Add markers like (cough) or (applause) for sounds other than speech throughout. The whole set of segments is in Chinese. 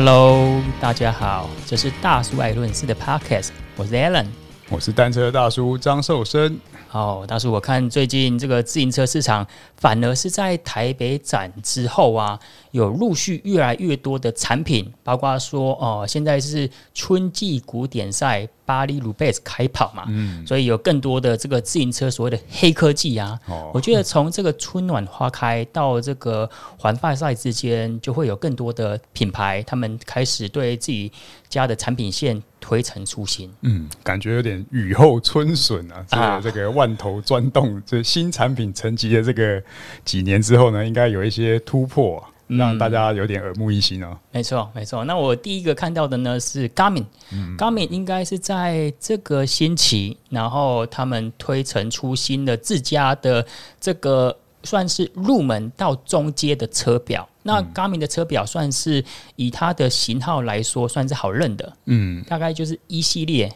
Hello，大家好，这是大叔爱论事的 Podcast，我是 Alan，我是单车大叔张寿生。好，大叔，我看最近这个自行车市场反而是在台北展之后啊，有陆续越来越多的产品，包括说哦、呃，现在是春季古典赛。巴黎鲁贝斯开跑嘛，嗯，所以有更多的这个自行车所谓的黑科技啊。哦，我觉得从这个春暖花开到这个环法赛之间，就会有更多的品牌，他们开始对自己家的产品线推陈出新。嗯，感觉有点雨后春笋啊。这个，这个万头钻动，这新产品沉寂的这个几年之后呢，应该有一些突破啊。让大家有点耳目一新哦。没错，没错。那我第一个看到的呢是 Garmin，Garmin、嗯、Garmin 应该是在这个星期，然后他们推陈出新的自家的这个算是入门到中阶的车表。那 Garmin 的车表算是以它的型号来说，算是好认的。嗯，大概就是一系列、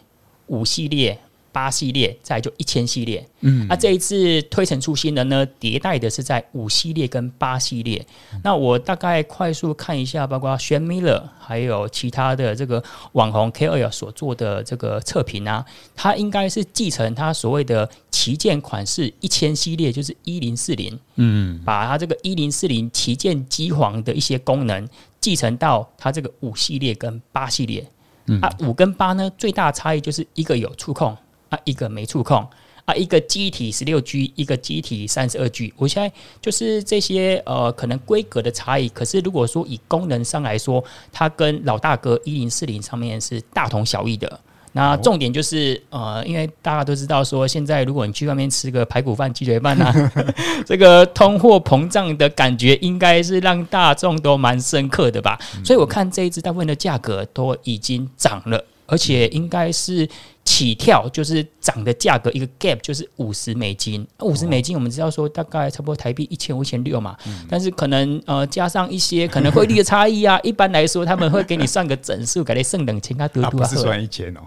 五系列。八系列，再就一千系列。嗯，那、啊、这一次推陈出新的呢，迭代的是在五系列跟八系列。嗯、那我大概快速看一下，包括 Shane Miller 还有其他的这个网红 KOL 所做的这个测评啊，它应该是继承它所谓的旗舰款式一千系列，就是一零四零。嗯，把它这个一零四零旗舰机皇的一些功能继承到它这个五系列跟八系列。嗯，啊，五跟八呢，最大的差异就是一个有触控。啊，一个没触控啊，一个记忆体十六 G，一个记忆体三十二 G。我现在就是这些呃，可能规格的差异。可是如果说以功能上来说，它跟老大哥一零四零上面是大同小异的。那重点就是呃，因为大家都知道说，现在如果你去外面吃个排骨饭、鸡腿饭啊，(laughs) 这个通货膨胀的感觉应该是让大众都蛮深刻的吧。所以我看这一支大部分的价格都已经涨了。而且应该是起跳，就是涨的价格一个 gap 就是五十美金，五十美金我们知道说大概差不多台币一千五千六嘛，但是可能呃加上一些可能汇率的差异啊，(laughs) 一般来说他们会给你算个整数，给你剩两千啊多多啊，不是算一千哦，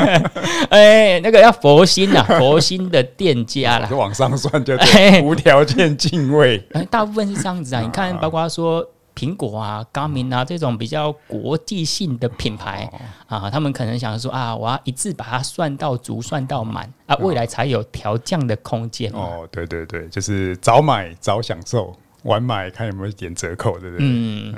(laughs) 哎，那个要佛心啊，(laughs) 佛心的店家啦，往上算就，无条件敬畏，大部分是这样子啊，你看包括说。苹果啊、Garmin 啊这种比较国际性的品牌啊，他们可能想说啊，我要一次把它算到足、算到满啊，未来才有调降的空间。哦，对对对，就是早买早享受，晚买看有没有一点折扣，对不对？嗯。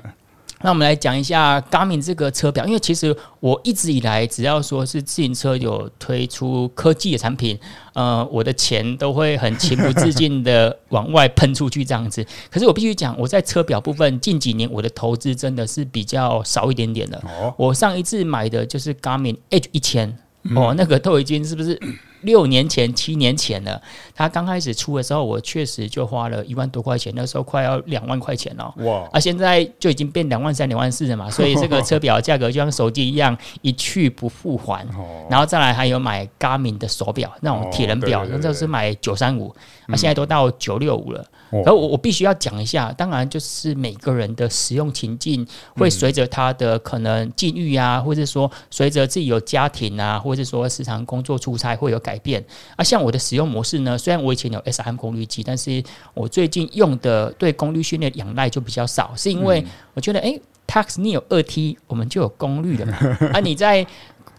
那我们来讲一下 Garmin 这个车表，因为其实我一直以来只要说是自行车有推出科技的产品，呃，我的钱都会很情不自禁的往外喷出去这样子。(laughs) 可是我必须讲，我在车表部分近几年我的投资真的是比较少一点点的。我上一次买的就是 Garmin Edge 一千，哦，那个都已经是不是？六年前、七年前了，他刚开始出的时候，我确实就花了一万多块钱，那时候快要两万块钱了。哇！啊，现在就已经变两万三、两万四了嘛，(laughs) 所以这个车表价格就像手机一样，一去不复还。然后再来还有买 Garmin 的手表，那种铁人表，那就是买九三五，啊，现在都到九六五了。然后我我必须要讲一下，当然就是每个人的使用情境会随着他的可能境遇啊，或者说随着自己有家庭啊，或者说时常工作出差会有改变啊。像我的使用模式呢，虽然我以前有 SRM 功率计，但是我最近用的对功率训练仰赖就比较少，是因为我觉得哎，Tacx Neo 二 T 我们就有功率了嘛，啊你在。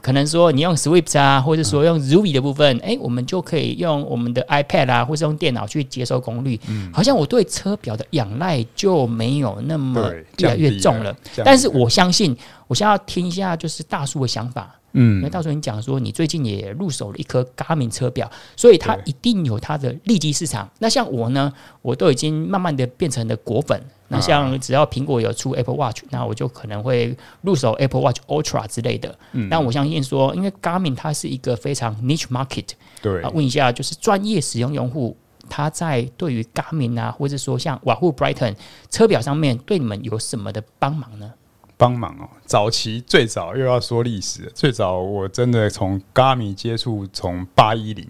可能说你用 Swift 啊，或者说用 Zoom 的部分，哎、欸，我们就可以用我们的 iPad 啊，或是用电脑去接收功率。嗯，好像我对车表的仰赖就没有那么越来越重了。但是我相信，我想要听一下就是大叔的想法。嗯，因为大叔你讲说你最近也入手了一颗 Garmin 车表，所以它一定有它的利基市场。那像我呢，我都已经慢慢的变成了果粉。那像只要苹果有出 Apple Watch，那我就可能会入手 Apple Watch Ultra 之类的。嗯，但我相信说，因为 Garmin 它是一个非常 niche market。对啊，问一下，就是专业使用用户，他在对于 Garmin 啊，或者说像瓦户 Brighton 车表上面，对你们有什么的帮忙呢？帮忙哦，早期最早又要说历史，最早我真的从 Gami 接触，从八一零。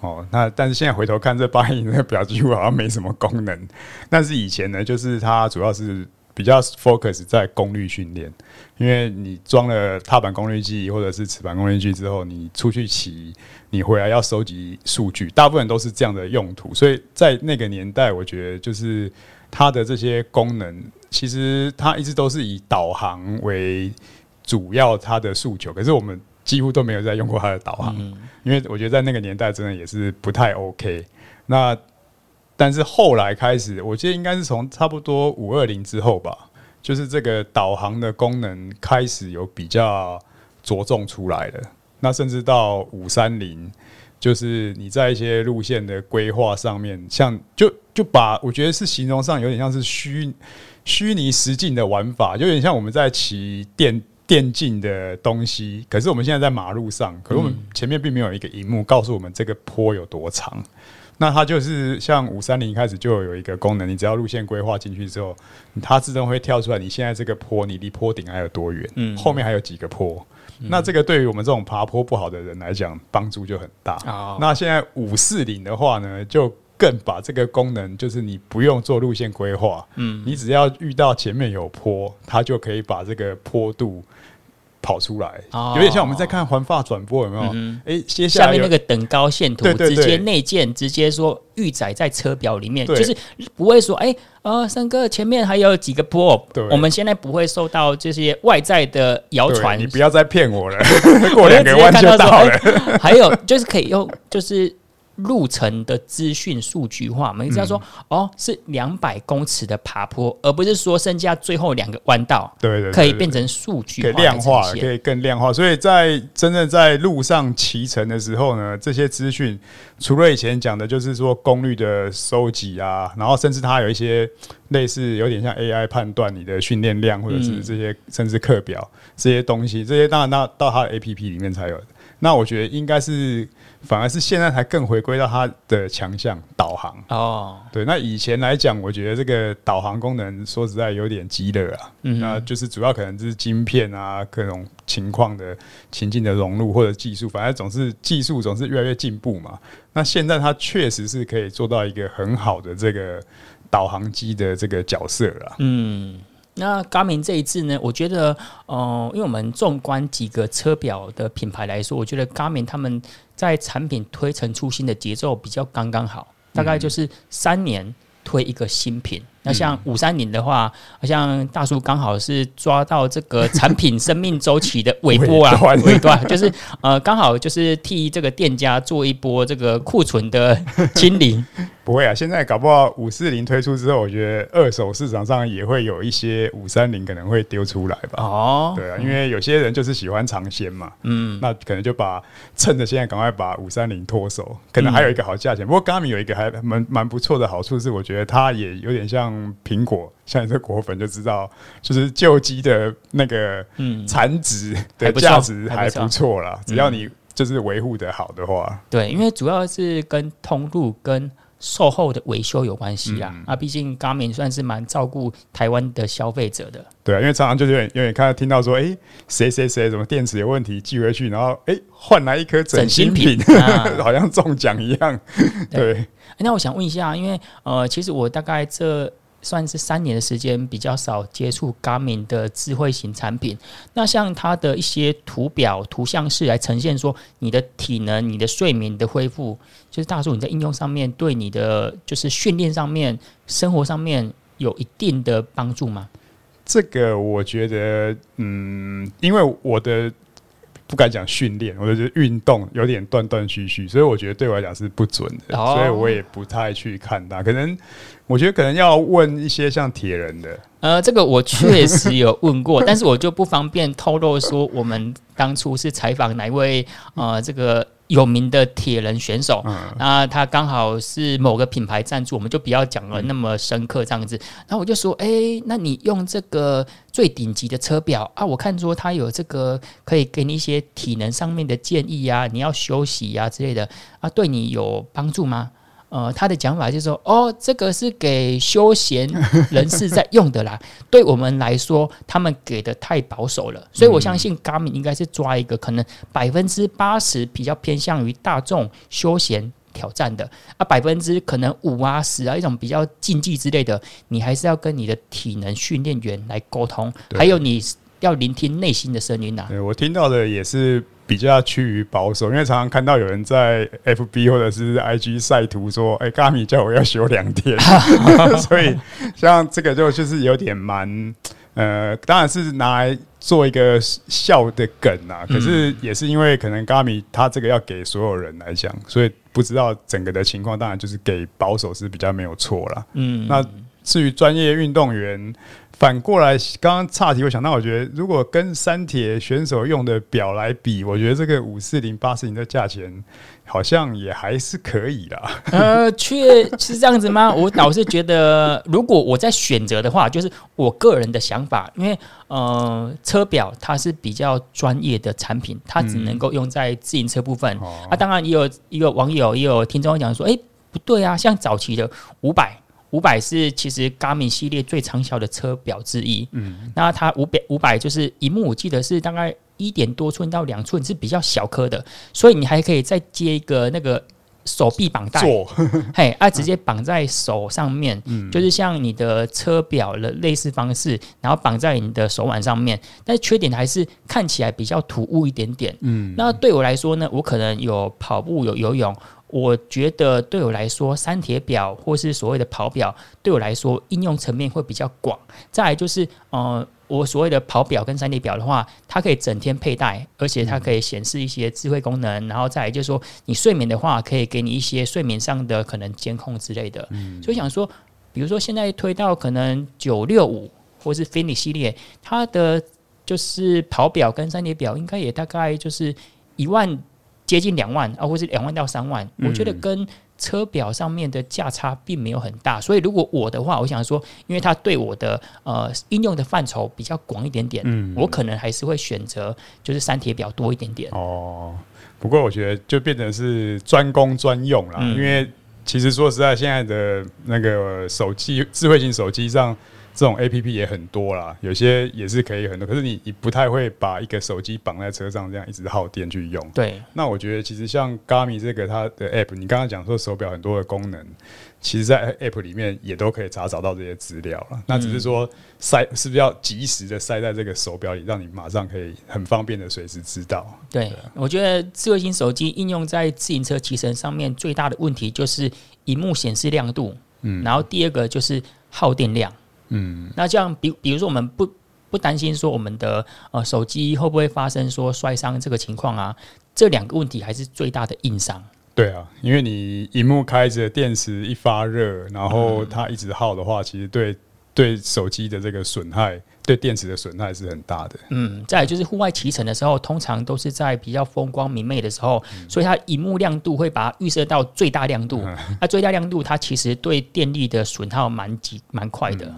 哦，那但是现在回头看这八一零的表几乎好像没什么功能，(laughs) 但是以前呢，就是它主要是比较 focus 在功率训练，因为你装了踏板功率计或者是齿盘功率计之后，你出去骑，你回来要收集数据，大部分都是这样的用途，所以在那个年代，我觉得就是它的这些功能其实它一直都是以导航为主要它的诉求，可是我们几乎都没有在用过它的导航，嗯、因为我觉得在那个年代真的也是不太 OK。那但是后来开始，我记得应该是从差不多五二零之后吧，就是这个导航的功能开始有比较着重出来了。那甚至到五三零，就是你在一些路线的规划上面，像就就把我觉得是形容上有点像是虚虚拟实境的玩法，就有点像我们在骑电电竞的东西。可是我们现在在马路上，可是我们前面并没有一个荧幕告诉我们这个坡有多长。那它就是像五三零开始就有一个功能，你只要路线规划进去之后，它自动会跳出来，你现在这个坡，你离坡顶还有多远？嗯，后面还有几个坡？嗯、那这个对于我们这种爬坡不好的人来讲，帮助就很大。哦、那现在五四零的话呢，就更把这个功能，就是你不用做路线规划，嗯，你只要遇到前面有坡，它就可以把这个坡度。跑出来，有点像我们在看环发转播，有没有？哎、嗯欸，接下，下面那个等高线图，直接内建，直接说预载在车表里面，就是不会说，哎、欸，呃，三哥前面还有几个坡，我们现在不会受到这些外在的谣传，你不要再骗我了，(laughs) 过两个弯就到了。欸、还有就是可以用，就是。路程的资讯数据化，我们知道说，嗯、哦，是两百公尺的爬坡，而不是说剩下最后两个弯道，对，对对，可以变成数据，可以量化，可以更量化。所以在真正在路上骑乘的时候呢，这些资讯除了以前讲的，就是说功率的收集啊，然后甚至它有一些类似有点像 AI 判断你的训练量，或者是这些、嗯、甚至课表这些东西，这些当然到到它的 APP 里面才有。那我觉得应该是。反而是现在才更回归到它的强项导航。哦，对，那以前来讲，我觉得这个导航功能说实在有点鸡肋啊，嗯，那就是主要可能就是晶片啊，各种情况的情境的融入或者技术，反正总是技术总是越来越进步嘛。那现在它确实是可以做到一个很好的这个导航机的这个角色了，嗯。那 Garmin 这一次呢，我觉得，呃，因为我们纵观几个车表的品牌来说，我觉得 Garmin 他们在产品推陈出新的节奏比较刚刚好，大概就是三年推一个新品。那像五三零的话，好像大叔刚好是抓到这个产品生命周期的尾 (laughs) 波啊，尾段就是呃，刚好就是替这个店家做一波这个库存的清理。(laughs) 不会啊，现在搞不好五四零推出之后，我觉得二手市场上也会有一些五三零可能会丢出来吧。哦，对啊，因为有些人就是喜欢尝鲜嘛，嗯，那可能就把趁着现在赶快把五三零脱手，可能还有一个好价钱。嗯、不过 Garmin 有一个还蛮蛮不错的好处是，我觉得它也有点像苹果，像你这果粉就知道，就是旧机的那个嗯残值的价值还不错啦，只要你就是维护的好的话，对，因为主要是跟通路跟。售后的维修有关系啊，嗯、啊，毕竟 Garmin 算是蛮照顾台湾的消费者的。对啊，因为常常就是有点有点看到听到说，哎、欸，谁谁谁什么电池有问题寄回去，然后哎换来一颗整新品，新品 (laughs) 啊、好像中奖一样。对，对，那我想问一下，因为呃，其实我大概这。算是三年的时间，比较少接触 Garmin 的智慧型产品。那像它的一些图表、图像式来呈现说你的体能、你的睡眠的恢复，就是大叔你在应用上面对你的就是训练上面、生活上面有一定的帮助吗？这个我觉得，嗯，因为我的不敢讲训练，我就觉得运动有点断断续续，所以我觉得对我来讲是不准的，哦、所以我也不太去看它，可能。我觉得可能要问一些像铁人的，呃，这个我确实有问过，(laughs) 但是我就不方便透露说我们当初是采访哪一位呃这个有名的铁人选手，嗯、那他刚好是某个品牌赞助，我们就不要讲了那么深刻这样子。然后我就说，哎、欸，那你用这个最顶级的车表啊，我看说他有这个可以给你一些体能上面的建议呀、啊，你要休息呀、啊、之类的啊，对你有帮助吗？呃，他的讲法就是说，哦，这个是给休闲人士在用的啦。(laughs) 对我们来说，他们给的太保守了，所以我相信 Garmin 应该是抓一个可能百分之八十比较偏向于大众休闲挑战的啊，百分之可能五啊十啊一种比较竞技之类的，你还是要跟你的体能训练员来沟通，还有你要聆听内心的声音呐、啊。对，我听到的也是比较趋于保守，因为常常看到有人在 FB (laughs) 或者是 IG 晒图说：“ (laughs) 哎、欸，Garmin 叫我要休两天。(laughs) ”所以像这个就就是有点蛮呃，当然是拿来做一个笑的梗啊。可是也是因为可能 Garmin 他这个要给所有人来讲，所以不知道整个的情况，当然就是给保守是比较没有错啦。嗯，那至于专业运动员。反过来，刚刚岔题，我想到，我觉得如果跟三铁选手用的表来比，我觉得这个五四零八四零的价钱好像也还是可以的。(laughs) 呃，确是这样子吗？我倒是觉得，如果我在选择的话，就是我个人的想法，因为呃，车表它是比较专业的产品，它只能够用在自行车部分。嗯、啊，当然也有一个网友也有听众讲说，哎、欸，不对啊，像早期的五百。五百是其实 Garmin 系列最畅销的车表之一。嗯，那它五百五百就是一幕，我记得是大概一点多寸到两寸，是比较小颗的，所以你还可以再接一个那个手臂绑带，(laughs) 嘿，啊，直接绑在手上面，嗯，就是像你的车表的类似方式，然后绑在你的手腕上面。但是缺点还是看起来比较突兀一点点。嗯，那对我来说呢，我可能有跑步，有游泳。我觉得对我来说，三铁表或是所谓的跑表，对我来说应用层面会比较广。再来就是，呃，我所谓的跑表跟三铁表的话，它可以整天佩戴，而且它可以显示一些智慧功能。然后再来就是说，你睡眠的话，可以给你一些睡眠上的可能监控之类的。所以想说，比如说现在推到可能九六五或是 Fenix 系列，它的就是跑表跟三铁表，应该也大概就是一万。接近两万啊，或是两万到三万，我觉得跟车表上面的价差并没有很大。所以如果我的话，我想说，因为它对我的呃应用的范畴比较广一点点，嗯，我可能还是会选择就是三铁表多一点点。哦，不过我觉得就变成是专攻专用啦，因为其实说实在，现在的那个手机智慧型手机上。这种 A P P 也很多啦，有些也是可以很多，可是你你不太会把一个手机绑在车上这样一直耗电去用。对，那我觉得其实像 Garmin 这个它的 App，你刚刚讲说手表很多的功能，其实在 App 里面也都可以查找到这些资料了。那只是说塞是不是要及时的塞在这个手表里，让你马上可以很方便的随时知道。对，对我觉得智慧型手机应用在自行车骑乘上面最大的问题就是荧幕显示亮度，嗯，然后第二个就是耗电量。嗯，那这样比比如说，我们不不担心说我们的呃手机会不会发生说摔伤这个情况啊？这两个问题还是最大的硬伤。对啊，因为你荧幕开着，电池一发热，然后它一直耗的话，其实对对手机的这个损害，对电池的损害是很大的。嗯，再来就是户外骑乘的时候，通常都是在比较风光明媚的时候，嗯、所以它荧幕亮度会把它预设到最大亮度。那、嗯、最大亮度它其实对电力的损耗蛮急蛮快的。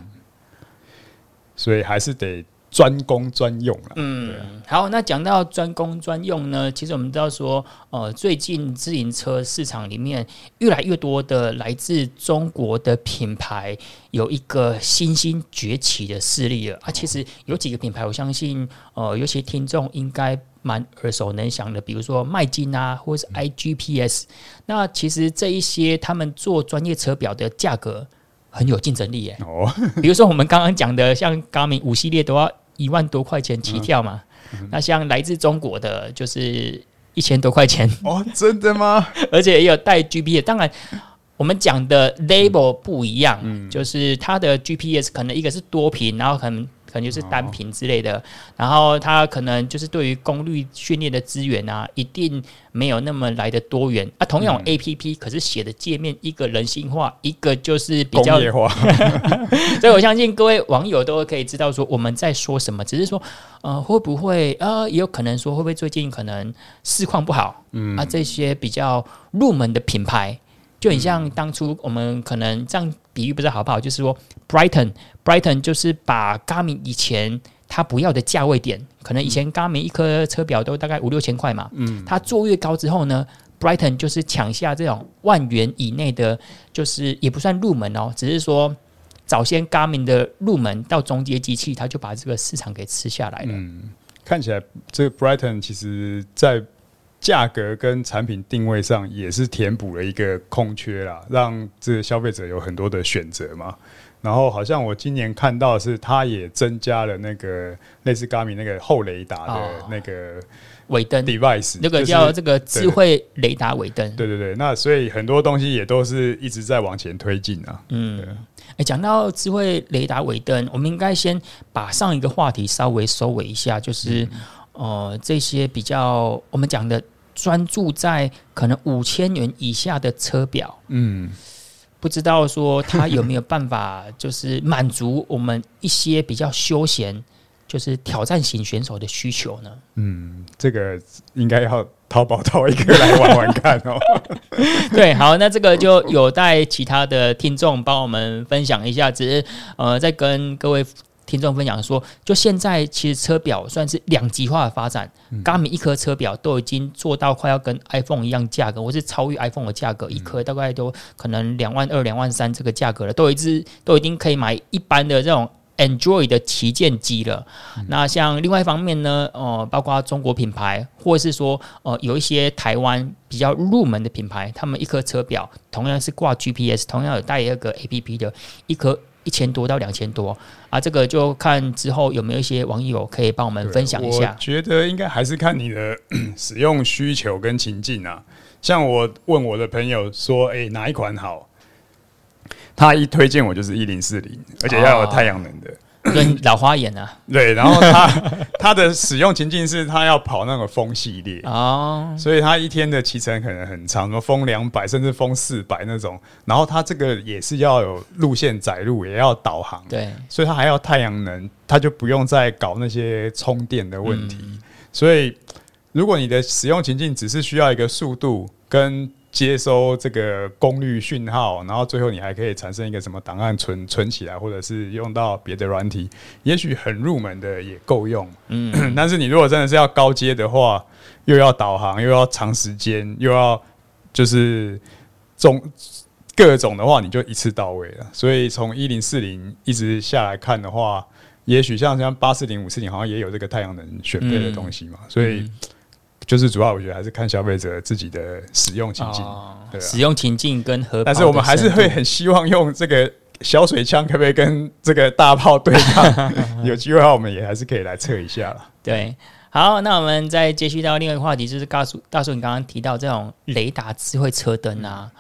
嗯所以还是得专攻专用了。嗯，好，那讲到专攻专用呢，其实我们知道说，呃，最近自行车市场里面越来越多的来自中国的品牌有一个新兴崛起的势力了。啊，其实有几个品牌，我相信，呃，有些听众应该蛮耳熟能详的，比如说迈进啊，或者是 iGPS。那其实这一些他们做专业车表的价格。很有竞争力耶！哦，(laughs) 比如说我们刚刚讲的，像 Garmin 五系列都要一万多块钱起跳嘛。那像来自中国的，就是一千多块钱。哦，真的吗？(laughs) 而且也有带 GPS。当然，我们讲的 label 不一样，就是它的 GPS 可能一个是多频，然后可能。可能就是单品之类的，然后它可能就是对于功率训练的资源啊，一定没有那么来的多元啊。同样 APP，可是写的界面一个人性化，一个就是比较工业化，(laughs) 所以我相信各位网友都可以知道说我们在说什么。只是说，呃，会不会呃，也有可能说会不会最近可能市况不好，嗯啊，这些比较入门的品牌。就很像当初我们可能这样比喻不知道好不好，就是说 Brighton，Brighton 就是把 Garmin 以前它不要的价位点，可能以前 Garmin 一颗车表都大概五六千块嘛，嗯，它做越高之后呢，Brighton 就是抢下这种万元以内的，就是也不算入门哦，只是说早先 Garmin 的入门到中阶机器，它就把这个市场给吃下来了。嗯，看起来这个 Brighton 其实在。价格跟产品定位上也是填补了一个空缺啦，让这个消费者有很多的选择嘛。然后好像我今年看到是，它也增加了那个类似 Garmin 那个后雷达的那个尾灯 device，那个叫这个智慧雷达尾灯。对对对，那所以很多东西也都是一直在往前推进啊。嗯，哎，讲到智慧雷达尾灯，我们应该先把上一个话题稍微收尾一下，就是、嗯、呃这些比较我们讲的专注在可能五千元以下的车表，嗯。不知道说他有没有办法，就是满足我们一些比较休闲，就是挑战型选手的需求呢？嗯，这个应该要淘宝淘一个来玩玩看哦。(laughs) 对，好，那这个就有待其他的听众帮我们分享一下。只是呃，再跟各位。听众分享说，就现在其实车表算是两极化的发展。嗯、一颗车表都已经做到快要跟 iPhone 一样价格，或是超越 iPhone 的价格，嗯、一颗大概都可能两万二、两万三这个价格了，都已经都已经可以买一般的这种 Android 的旗舰机了。嗯、那像另外一方面呢，呃，包括中国品牌，或是说呃有一些台湾比较入门的品牌，他们一颗车表同样是挂 GPS，同样有带一个 APP 的一颗。一千多到两千多啊，这个就看之后有没有一些网友可以帮我们分享一下。我觉得应该还是看你的 (clears throat) 使用需求跟情境啊。像我问我的朋友说：“哎、欸，哪一款好？”他一推荐我就是一零四零，而且要有太阳能的。哦跟老花眼啊，(laughs) 对，然后他 (laughs) 他的使用情境是他要跑那个风系列。哦，所以他一天的骑程可能很长，什么风两百甚至风四百那种，然后他这个也是要有路线载入，也要导航，对，所以他还要太阳能，他就不用再搞那些充电的问题，嗯、所以如果你的使用情境只是需要一个速度跟。接收这个功率讯号，然后最后你还可以产生一个什么档案存存起来，或者是用到别的软体，也许很入门的也够用。嗯，(clears throat) 但是你如果真的是要高阶的话，又要导航，又要长时间，又要就是种各种的话，你就一次到位了。所以从一零四零一直下来看的话，也许像像八四零五四零好像也有这个太阳能选配的东西嘛，嗯、所以。就是主要，我觉得还是看消费者自己的使用情境，哦对啊、使用情境跟和。但是我们还是会很希望用这个小水枪，可不可以跟这个大炮对抗？(laughs) 有机会的话，我们也还是可以来测一下了。对，好，那我们再接续到另外一个话题，就是大叔，大叔，你刚刚提到这种雷达智慧车灯啊。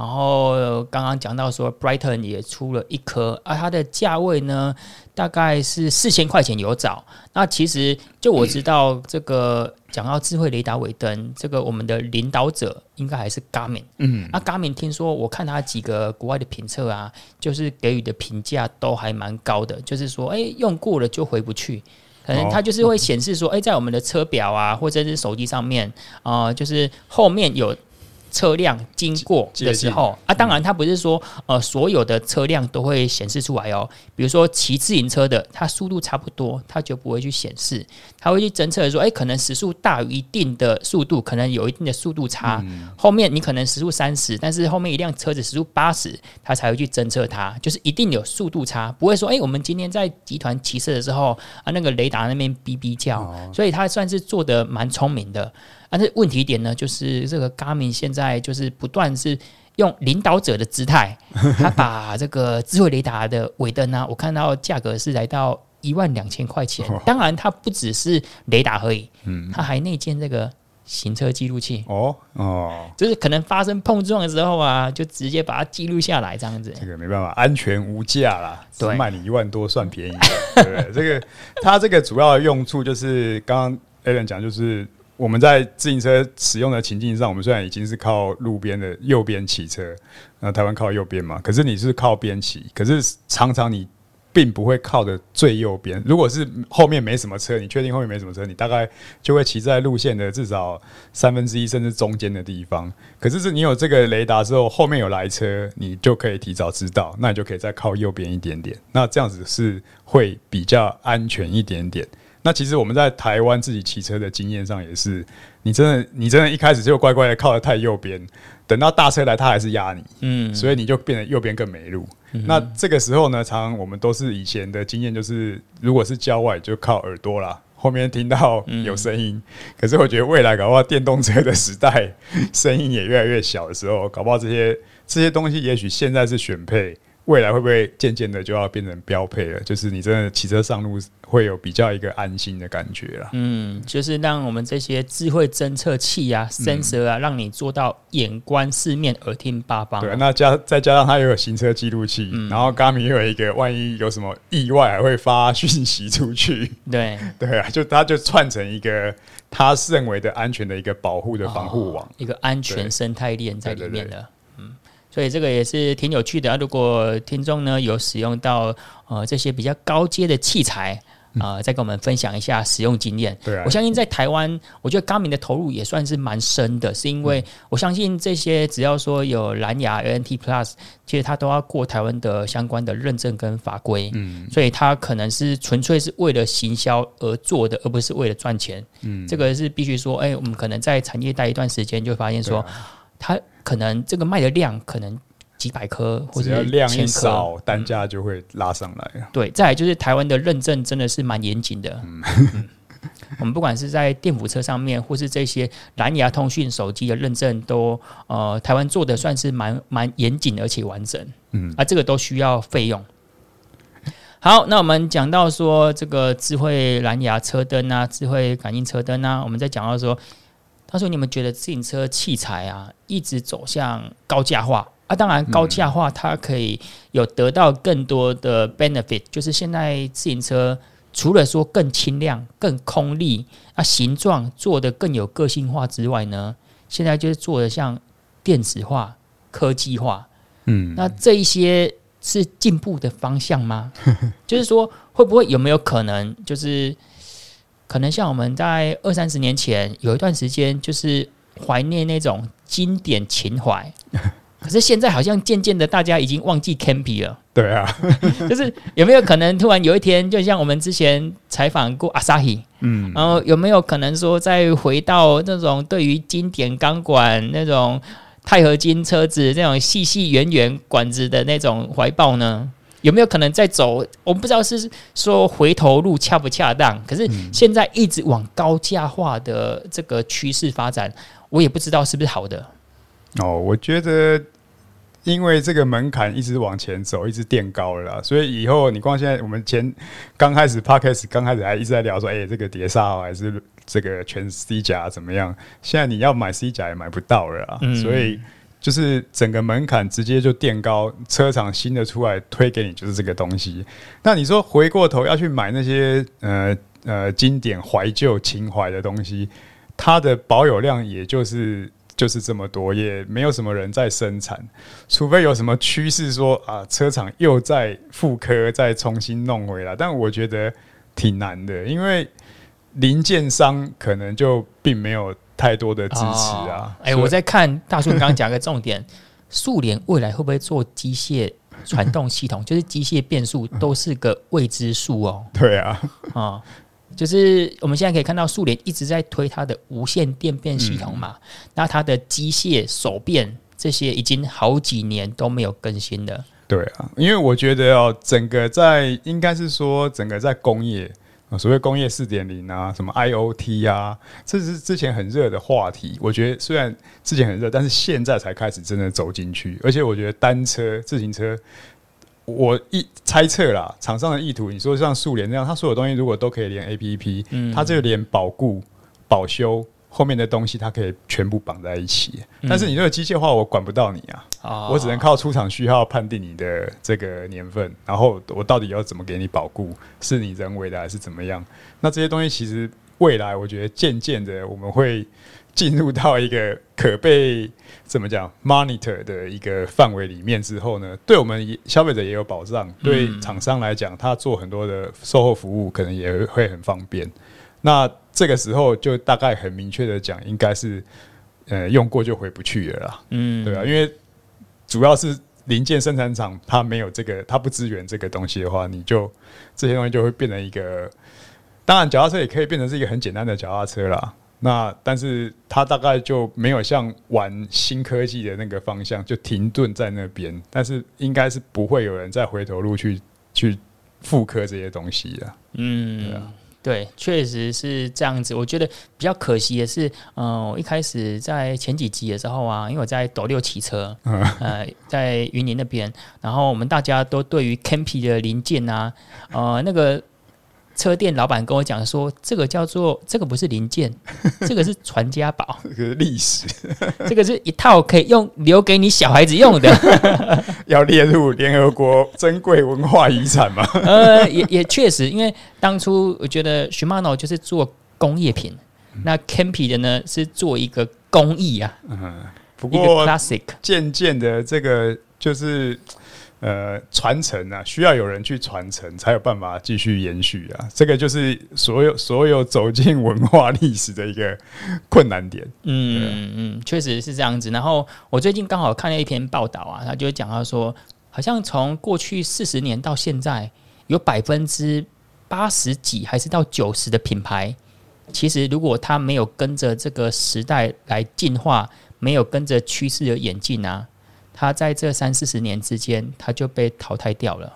嗯然后刚刚讲到说，Brighton 也出了一颗，而、啊、它的价位呢，大概是四千块钱有找。那其实就我知道，这个讲到智慧雷达尾灯，这个我们的领导者应该还是 Garmin。嗯，那 Garmin 听说，我看他几个国外的评测啊，就是给予的评价都还蛮高的，就是说，哎，用过了就回不去，可能它就是会显示说，哎，在我们的车表啊，或者是手机上面啊、呃，就是后面有。车辆经过的时候啊，当然它不是说呃所有的车辆都会显示出来哦。比如说骑自行车的，它速度差不多，它就不会去显示，它会去侦测说，哎，可能时速大于一定的速度，可能有一定的速度差。后面你可能时速三十，但是后面一辆车子时速八十，它才会去侦测它，就是一定有速度差，不会说，哎，我们今天在集团骑车的时候啊，那个雷达那边哔哔叫，所以它算是做的蛮聪明的。但是问题点呢，就是这个 Garmin 现在就是不断是用领导者的姿态，他把这个智慧雷达的尾灯呢，我看到价格是来到一万两千块钱。当然，它不只是雷达而已，嗯，它还内建这个行车记录器。哦哦，就是可能发生碰撞的时候啊，就直接把它记录下来，这样子。这个没办法，安全无价啦，只卖你一万多算便宜。对，对，对，这个它这个主要的用处就是刚刚 Alan 讲，就是。我们在自行车使用的情境上，我们虽然已经是靠路边的右边骑车，那台湾靠右边嘛，可是你是靠边骑，可是常常你并不会靠的最右边。如果是后面没什么车，你确定后面没什么车，你大概就会骑在路线的至少三分之一甚至中间的地方。可是是你有这个雷达之后，后面有来车，你就可以提早知道，那你就可以再靠右边一点点。那这样子是会比较安全一点点。那其实我们在台湾自己骑车的经验上也是，你真的你真的一开始就乖乖的靠得太右边，等到大车来，他还是压你，嗯，所以你就变得右边更没路。嗯、那这个时候呢，常常我们都是以前的经验，就是如果是郊外就靠耳朵啦，后面听到有声音。嗯、可是我觉得未来搞不好电动车的时代，(laughs) 声音也越来越小的时候，搞不好这些这些东西也许现在是选配。未来会不会渐渐的就要变成标配了？就是你真的骑车上路会有比较一个安心的感觉了。嗯，就是让我们这些智慧侦测器啊、sensor 啊，让你做到眼观四面、耳听八方。对，那加再加上它又有行车记录器，嗯、然后 Garmin 又有一个，万一有什么意外，还会发讯息出去。对 (laughs) 对啊，就它就串成一个它认为的安全的一个保护的防护网、哦，一个安全生态链在里面的。所以这个也是挺有趣的啊！如果听众呢有使用到呃这些比较高阶的器材啊、呃，再跟我们分享一下使用经验。对啊，我相信在台湾，我觉得 Garmin 的投入也算是蛮深的，是因为我相信这些只要说有蓝牙 ANT Plus，其实它都要过台湾的相关的认证跟法规。嗯，所以它可能是纯粹是为了行销而做的，而不是为了赚钱。嗯，这个是必须说，哎，我们可能在产业待一段时间，就发现说。它可能这个卖的量可能几百颗，或者量一少，单价就会拉上来。对，再来就是台湾的认证真的是蛮严谨的。我们不管是在电辅车上面，或是这些蓝牙通讯手机的认证都，都呃台湾做的算是蛮蛮严谨而且完整。嗯，啊，这个都需要费用。好，那我们讲到说这个智慧蓝牙车灯啊，智慧感应车灯啊，我们在讲到说。他说：“你们觉得自行车器材啊，一直走向高价化啊？当然，高价化它可以有得到更多的 benefit，就是现在自行车除了说更轻量、更空力啊，形状做得更有个性化之外呢，现在就是做的像电子化、科技化。嗯，那这一些是进步的方向吗？(laughs) 就是说，会不会有没有可能就是？”可能像我们在二三十年前有一段时间，就是怀念那种经典情怀。(laughs) 可是现在好像渐渐的，大家已经忘记 Campy 了。对啊，(laughs) 就是有没有可能突然有一天，就像我们之前采访过阿 Sahi，嗯，然后有没有可能说再回到那种对于经典钢管那种钛合金车子那种细细圆圆管子的那种怀抱呢？有没有可能再走？我们不知道是说回头路恰不恰当。可是现在一直往高价化的这个趋势发展，我也不知道是不是好的。哦，我觉得因为这个门槛一直往前走，一直垫高了啦，所以以后你光现在我们前刚开始 Podcast 刚开始还一直在聊说，哎、欸，这个碟刹还是这个全 C 甲怎么样？现在你要买 C 甲也买不到了啦，嗯、所以。就是整个门槛直接就垫高，车厂新的出来推给你就是这个东西。那你说回过头要去买那些呃呃经典怀旧情怀的东西，它的保有量也就是就是这么多，也没有什么人在生产，除非有什么趋势说啊车厂又在复刻再重新弄回来，但我觉得挺难的，因为零件商可能就并没有。太多的支持啊！哎、哦，欸、我在看大叔，你刚刚讲个重点，速联未来会不会做机械传动系统？就是机械变速都是个未知数哦。(laughs) 对啊，啊、哦，就是我们现在可以看到速联一直在推它的无线电变系统嘛，嗯、那它的机械手变这些已经好几年都没有更新了。对啊，因为我觉得哦，整个在应该是说整个在工业。所谓工业四点零啊，什么 IoT 啊，这是之前很热的话题。我觉得虽然之前很热，但是现在才开始真的走进去。而且我觉得单车、自行车，我一猜测啦，厂商的意图，你说像速联这样，它所有东西如果都可以连 APP，嗯，它这个连保固、保修。后面的东西它可以全部绑在一起，但是你这个机械化我管不到你啊，嗯、我只能靠出厂序号判定你的这个年份，然后我到底要怎么给你保固，是你人为的还是怎么样？那这些东西其实未来我觉得渐渐的我们会进入到一个可被怎么讲 monitor 的一个范围里面之后呢，对我们消费者也有保障，对厂商来讲，他做很多的售后服务可能也会很方便。那这个时候就大概很明确的讲，应该是，呃，用过就回不去了啦。嗯，对啊，因为主要是零件生产厂它没有这个，它不支援这个东西的话，你就这些东西就会变成一个。当然，脚踏车也可以变成是一个很简单的脚踏车啦。那但是它大概就没有像玩新科技的那个方向，就停顿在那边。但是应该是不会有人再回头路去去复刻这些东西的。嗯，对啊。对，确实是这样子。我觉得比较可惜的是，嗯、呃，我一开始在前几集的时候啊，因为我在斗六骑车，呃，在云林那边，然后我们大家都对于 Campy 的零件啊，呃，那个。车店老板跟我讲说，这个叫做这个不是零件，(laughs) 这个是传家宝，这个历史，(laughs) 这个是一套可以用留给你小孩子用的，(laughs) 要列入联合国珍贵文化遗产吗？呃，也也确实，因为当初我觉得 Shimano 就是做工业品，嗯、那 Campy 的呢是做一个工艺啊，嗯，不过 Classic 渐渐的这个就是。呃，传承啊，需要有人去传承，才有办法继续延续啊。这个就是所有所有走进文化历史的一个困难点。嗯嗯，确实是这样子。然后我最近刚好看了一篇报道啊，他就讲到说，好像从过去四十年到现在，有百分之八十几还是到九十的品牌，其实如果他没有跟着这个时代来进化，没有跟着趋势的演进啊。他在这三四十年之间，他就被淘汰掉了。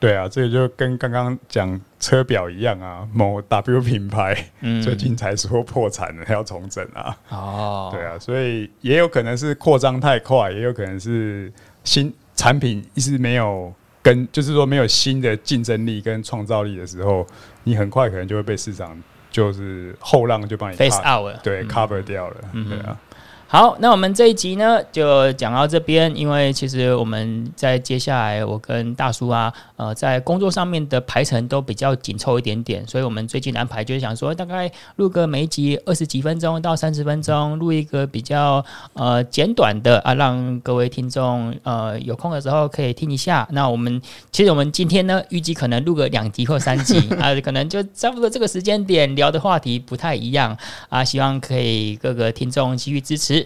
对啊，这个就跟刚刚讲车表一样啊，某 W 品牌最近才说破产了，要重整啊。哦，对啊，所以也有可能是扩张太快，也有可能是新产品一直没有跟，就是说没有新的竞争力跟创造力的时候，你很快可能就会被市场就是后浪就帮你 face out 了，对，cover 掉了，嗯、对啊。好，那我们这一集呢，就讲到这边。因为其实我们在接下来，我跟大叔啊，呃，在工作上面的排程都比较紧凑一点点，所以我们最近安排就是想说，大概录个每一集二十几分钟到三十分钟，录一个比较呃简短的啊，让各位听众呃有空的时候可以听一下。那我们其实我们今天呢，预计可能录个两集或三集 (laughs) 啊，可能就差不多这个时间点聊的话题不太一样啊，希望可以各个听众继续支持。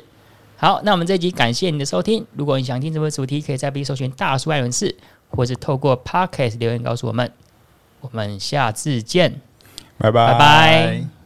好，那我们这一集感谢你的收听。如果你想听什么主题，可以在 B 搜寻“大叔爱人士”，或是透过 Podcast 留言告诉我们。我们下次见，拜拜。拜拜。